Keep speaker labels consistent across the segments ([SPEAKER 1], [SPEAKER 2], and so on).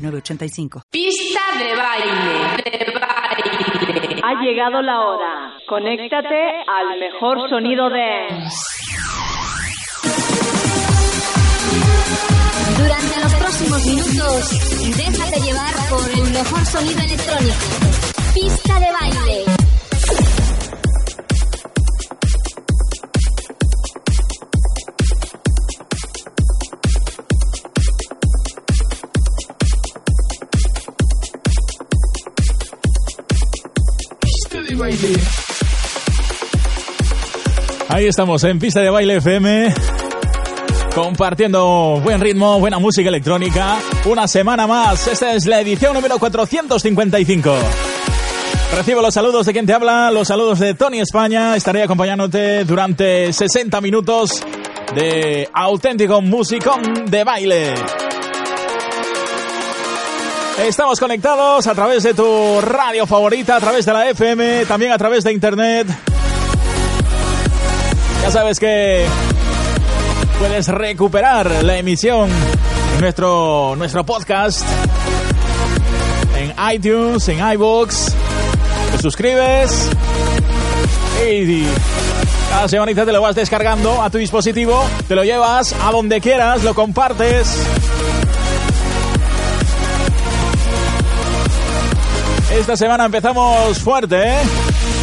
[SPEAKER 1] 906985.
[SPEAKER 2] Pista de baile, de baile.
[SPEAKER 3] Ha llegado la hora. Conéctate al mejor sonido de...
[SPEAKER 4] Durante los próximos minutos, déjate llevar por el mejor sonido electrónico. Pista de baile.
[SPEAKER 5] Ahí estamos en Pista de Baile FM. Compartiendo buen ritmo, buena música electrónica. Una semana más. Esta es la edición número 455. Recibo los saludos de quien te habla, los saludos de Tony España. Estaré acompañándote durante 60 minutos de auténtico musicón de baile. Estamos conectados a través de tu radio favorita, a través de la FM, también a través de internet. Ya sabes que puedes recuperar la emisión en nuestro, nuestro podcast en iTunes, en iBooks. Te suscribes y cada semanita te lo vas descargando a tu dispositivo, te lo llevas a donde quieras, lo compartes. Esta semana empezamos fuerte, ¿eh?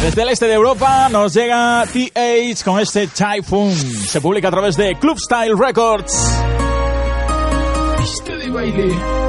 [SPEAKER 5] Desde el este de Europa nos llega TH con este Typhoon. Se publica a través de Club Style Records. De baile.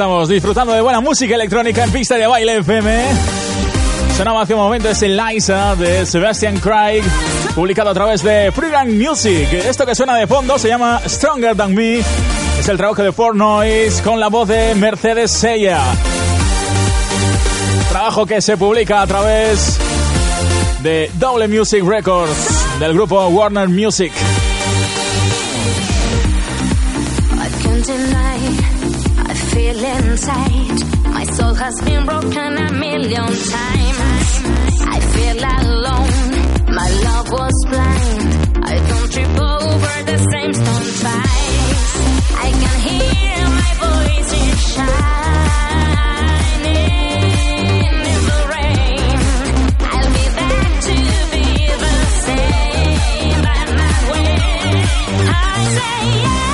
[SPEAKER 6] Estamos disfrutando de buena música electrónica en pista de baile FM. Sonaba hace un momento ese Liza de Sebastian Craig, publicado a través de Freeland Music. Esto que suena de fondo se llama Stronger Than Me. Es el trabajo de Four Noise con la voz de Mercedes Sella. Trabajo que se publica a través de Double Music Records del grupo Warner Music. Inside. My soul has been broken a million times. I feel alone. My love was blind. I don't trip over the same stone twice. I can hear my voice in shining in the rain. I'll be back to be the same, but not when I say yeah.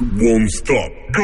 [SPEAKER 7] Won't stop. Go!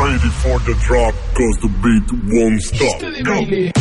[SPEAKER 7] Ready for the
[SPEAKER 8] drop, cause
[SPEAKER 5] the beat won't stop.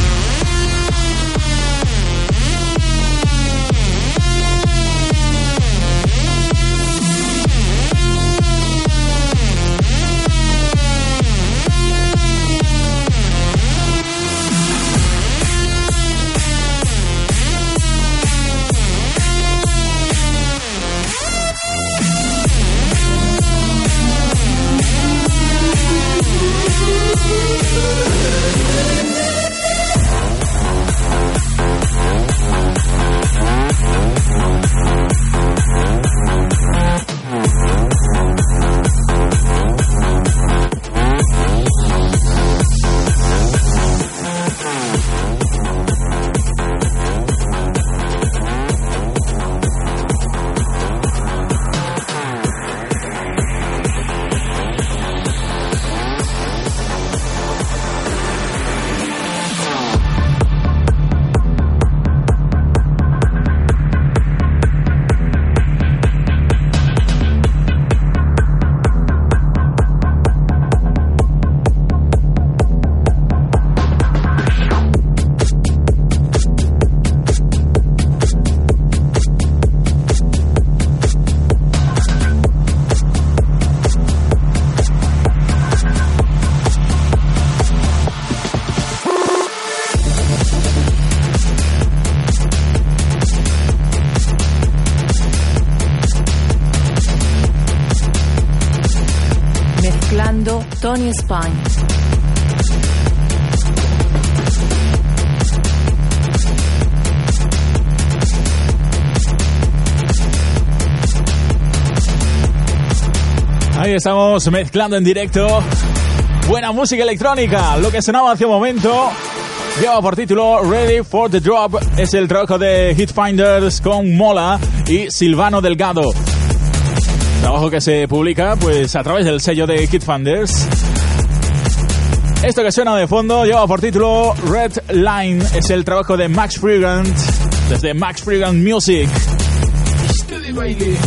[SPEAKER 5] Estamos mezclando en directo buena música electrónica. Lo que sonaba hace un momento lleva por título Ready for the Drop. Es el trabajo de Hitfinders con Mola y Silvano Delgado. Trabajo que se publica pues a través del sello de Hitfinders. Esto que suena de fondo lleva por título Red Line. Es el trabajo de Max Frigant desde Max Frigant Music. Este baile.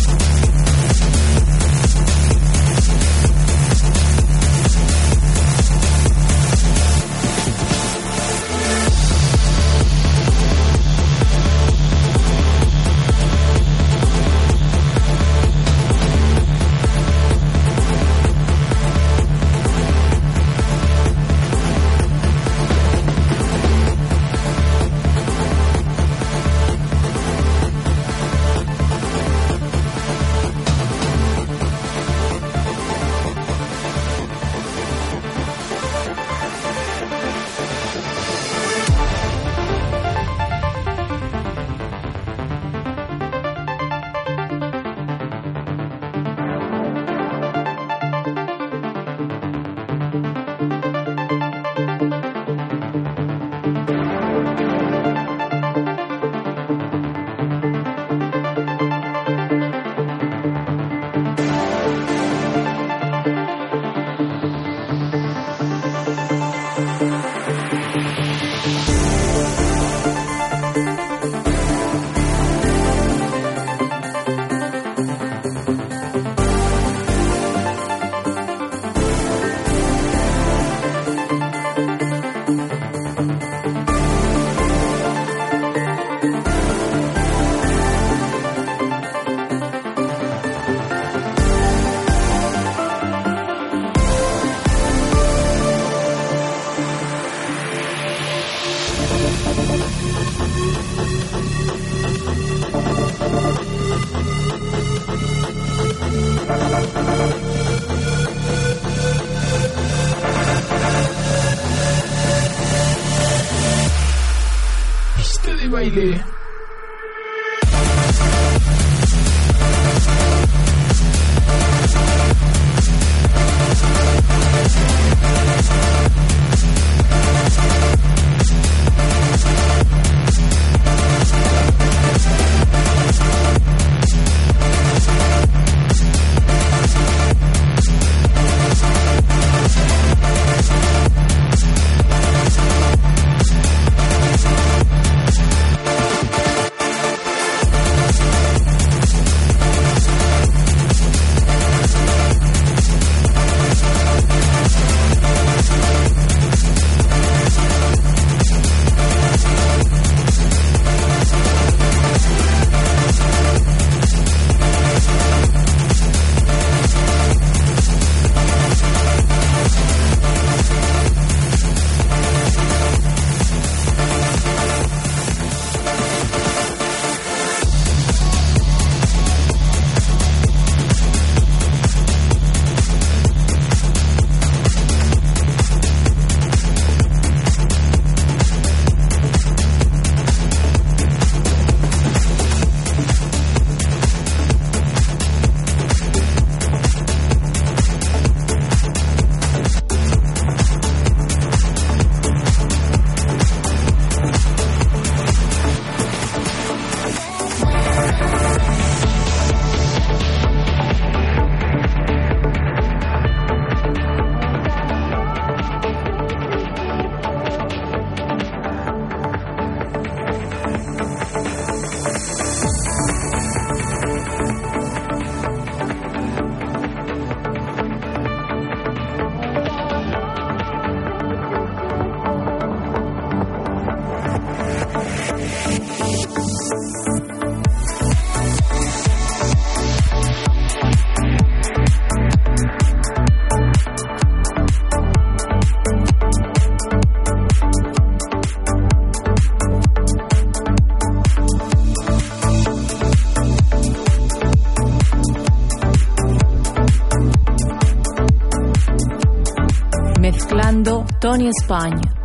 [SPEAKER 9] Escuchando Tony España.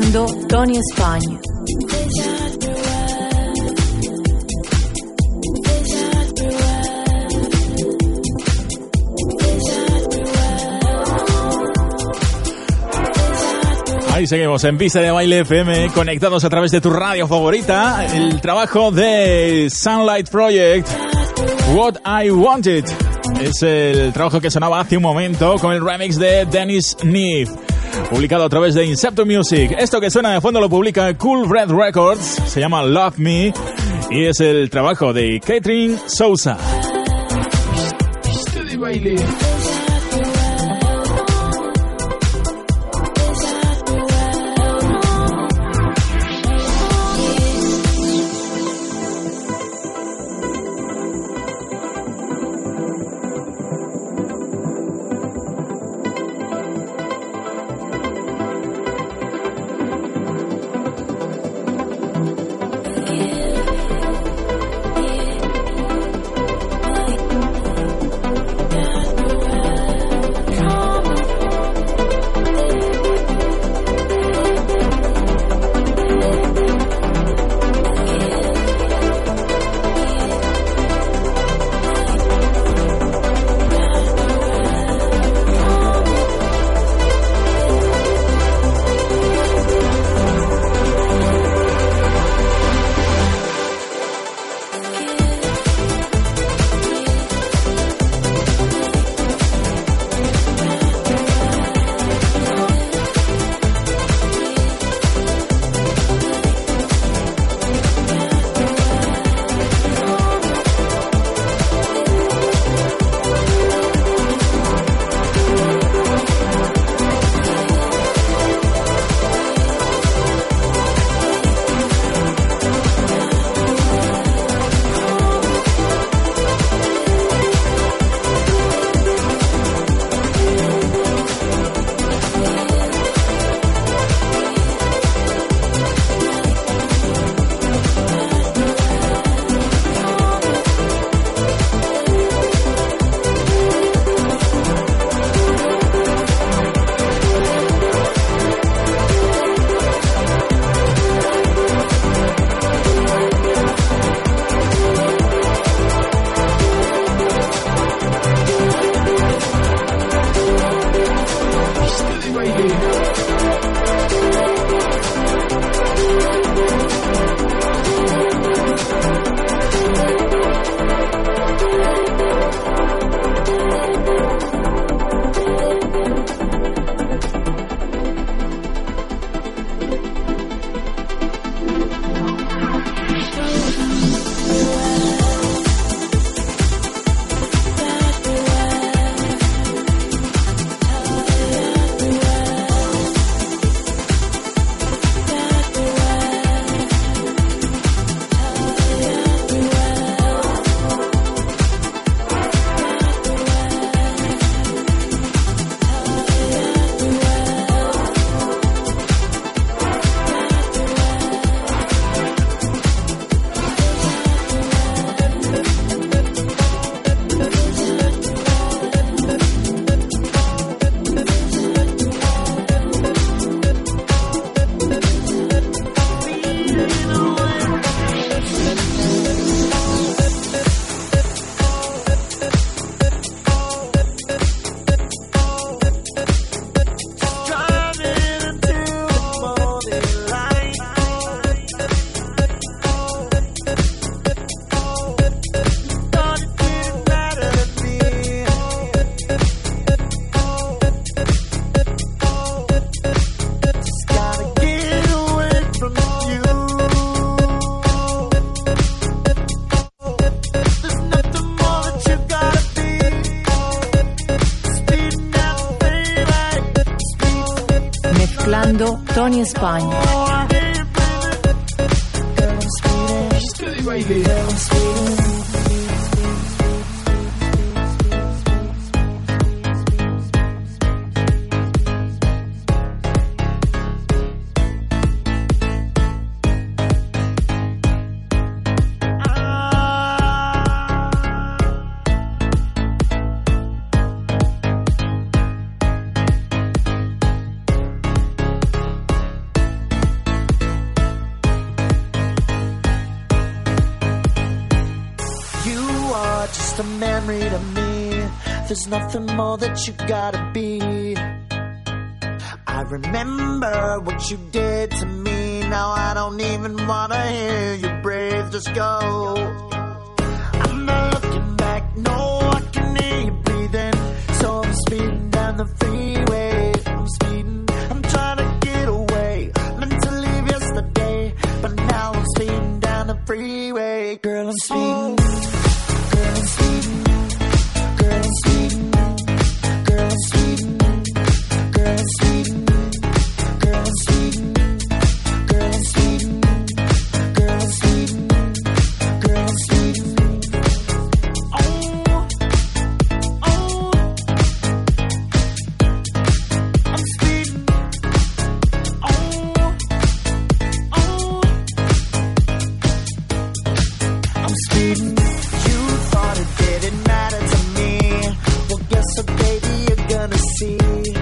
[SPEAKER 8] Tony España.
[SPEAKER 5] Ahí seguimos en Pista de Baile FM, conectados a través de tu radio favorita. El trabajo de Sunlight Project, What I Wanted. Es el trabajo que sonaba hace un momento con el remix de Dennis Neef, publicado a través de Incepto Music. Esto que suena de fondo lo publica Cool Red Records, se llama Love Me y es el trabajo de Catherine Sousa. escuchando
[SPEAKER 8] Tony España. nothing more that you gotta be. I remember what you did to me. Now I don't even wanna hear you breathe. Just go. see.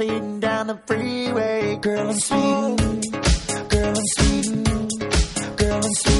[SPEAKER 8] speeding down the freeway. Girl, I'm speeding. Girl, I'm speeding. Girl, I'm speeding.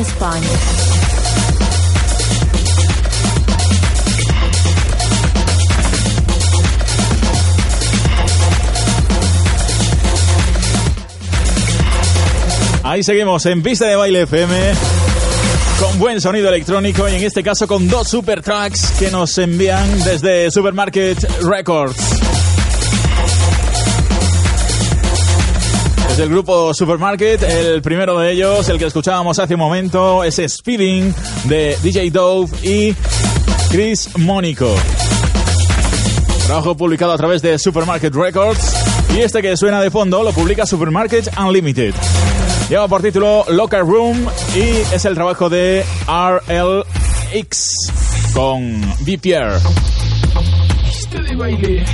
[SPEAKER 3] España.
[SPEAKER 5] Ahí seguimos en Pista de Baile FM con buen sonido electrónico y en este caso con dos super tracks que nos envían desde Supermarket Records. Desde el grupo Supermarket, el primero de ellos, el que escuchábamos hace un momento, es Speeding de DJ Dove y Chris Mónico. Trabajo publicado a través de Supermarket Records y este que suena de fondo lo publica Supermarket Unlimited. Lleva por título Locker Room y es el trabajo de RLX con baile.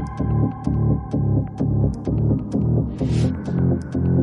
[SPEAKER 10] Thank you.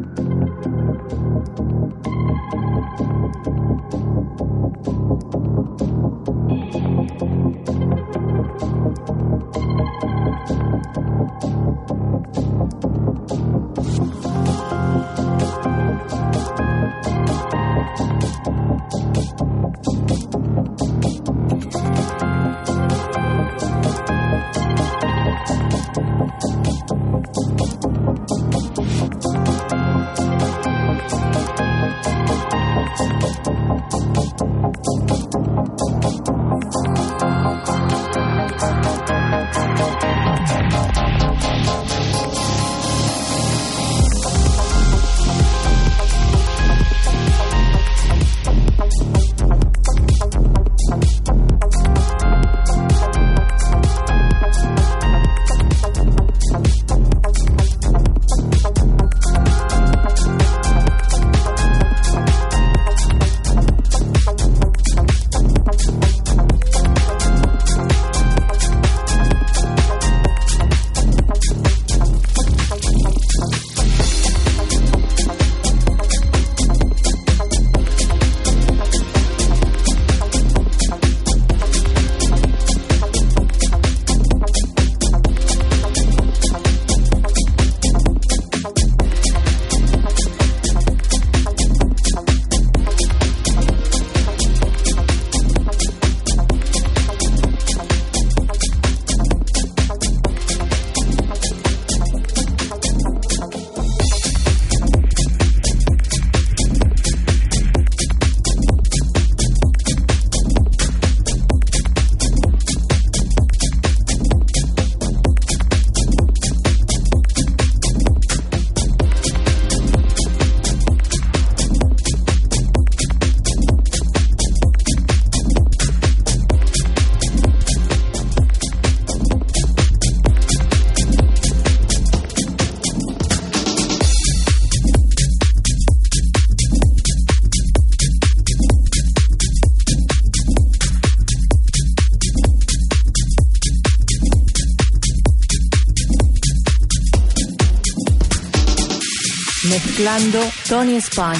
[SPEAKER 10] Tony Spain.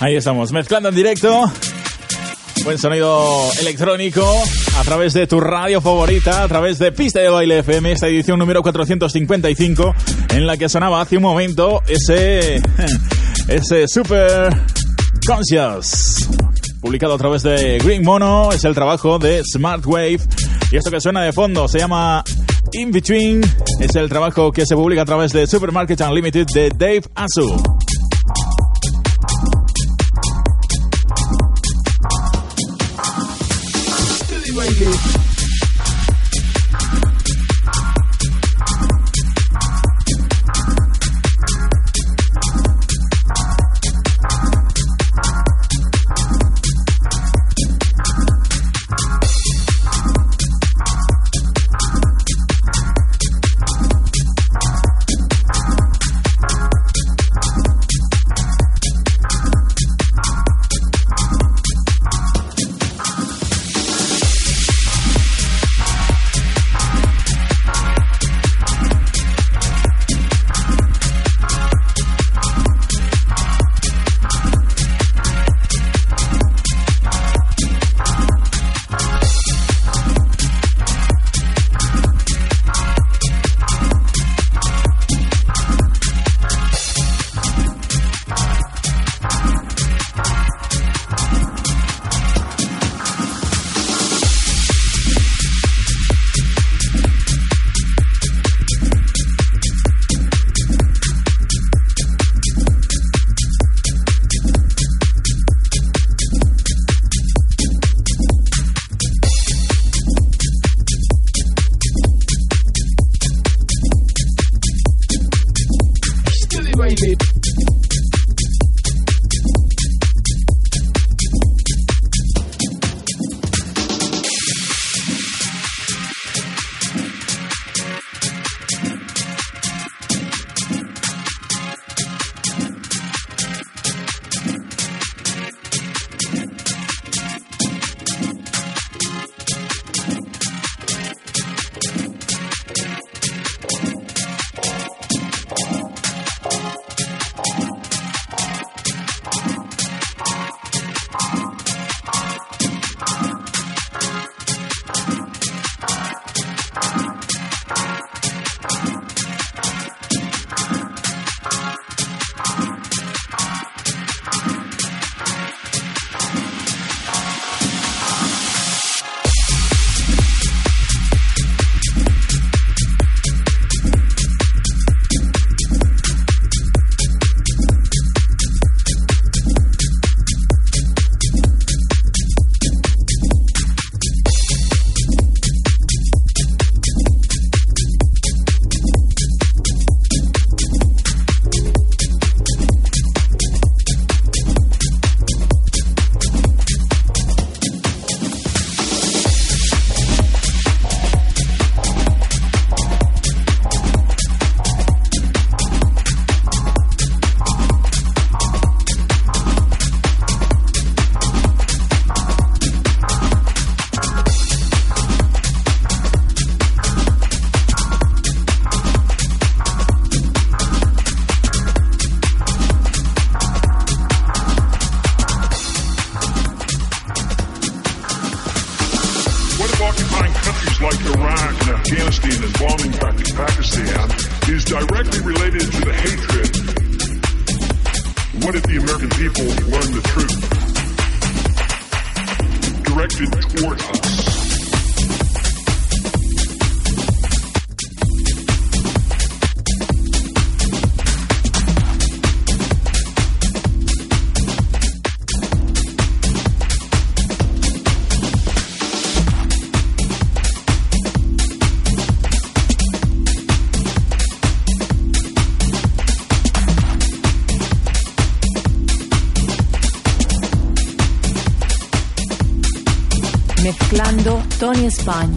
[SPEAKER 5] Ahí estamos, mezclando en directo. Buen sonido electrónico a través de tu radio favorita, a través de Pista de Baile FM, esta edición número 455, en la que sonaba hace un momento ese, ese Super Conscious. Publicado a través de Green Mono, es el trabajo de Smart Wave. Y esto que suena de fondo se llama In Between, es el trabajo que se publica a través de Supermarket Unlimited de Dave Asu.
[SPEAKER 10] España.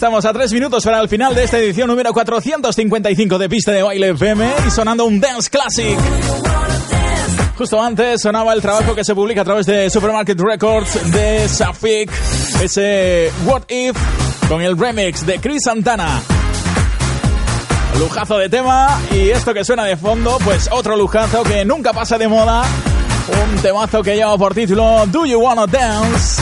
[SPEAKER 5] Estamos a tres minutos para el final de esta edición número 455 de Pista de Baile FM y sonando un Dance Classic. Justo antes sonaba el trabajo que se publica a través de Supermarket Records de Safik, ese What If con el remix de Chris Santana. Lujazo de tema y esto que suena de fondo, pues otro lujazo que nunca pasa de moda. Un temazo que lleva por título Do You Wanna Dance?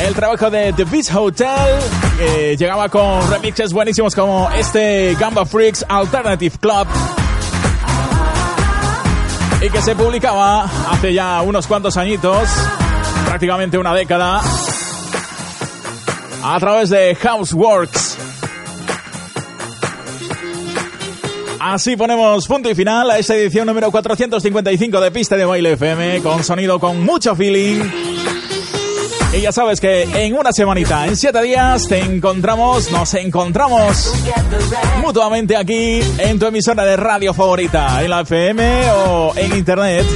[SPEAKER 5] El trabajo de The Beach Hotel que llegaba con remixes buenísimos como este Gamba Freaks Alternative Club y que se publicaba hace ya unos cuantos añitos, prácticamente una década, a través de Houseworks. Así ponemos punto y final a esta edición número 455 de Pista de Baile FM, con sonido con mucho feeling. Y ya sabes que en una semanita, en siete días, te encontramos, nos encontramos mutuamente aquí en tu emisora de radio favorita, en la FM o en internet.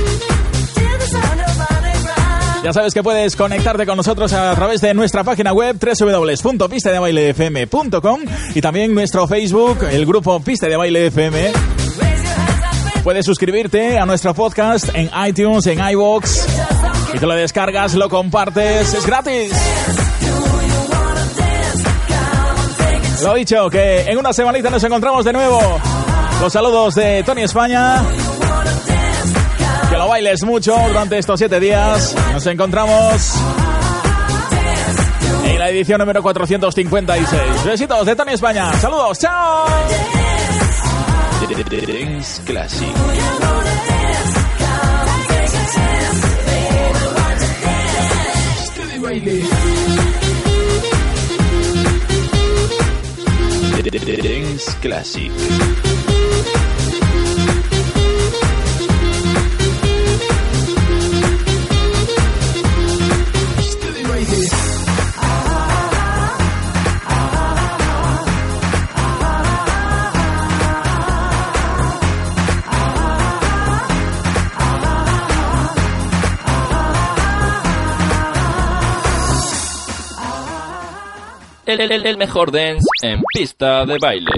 [SPEAKER 5] Ya sabes que puedes conectarte con nosotros a través de nuestra página web www.pistadebailefm.com y también nuestro Facebook, el grupo Pista de Baile FM. Puedes suscribirte a nuestro podcast en iTunes, en iBox y te lo descargas, lo compartes, es gratis. Lo dicho, que en una semanita nos encontramos de nuevo. Los saludos de Tony España que lo bailes mucho durante estos siete días. Nos encontramos en la edición número 456. Besitos de Tony España. Saludos, chao.
[SPEAKER 11] Classic. Dance Classic. El, el, el mejor dance en pista de baile.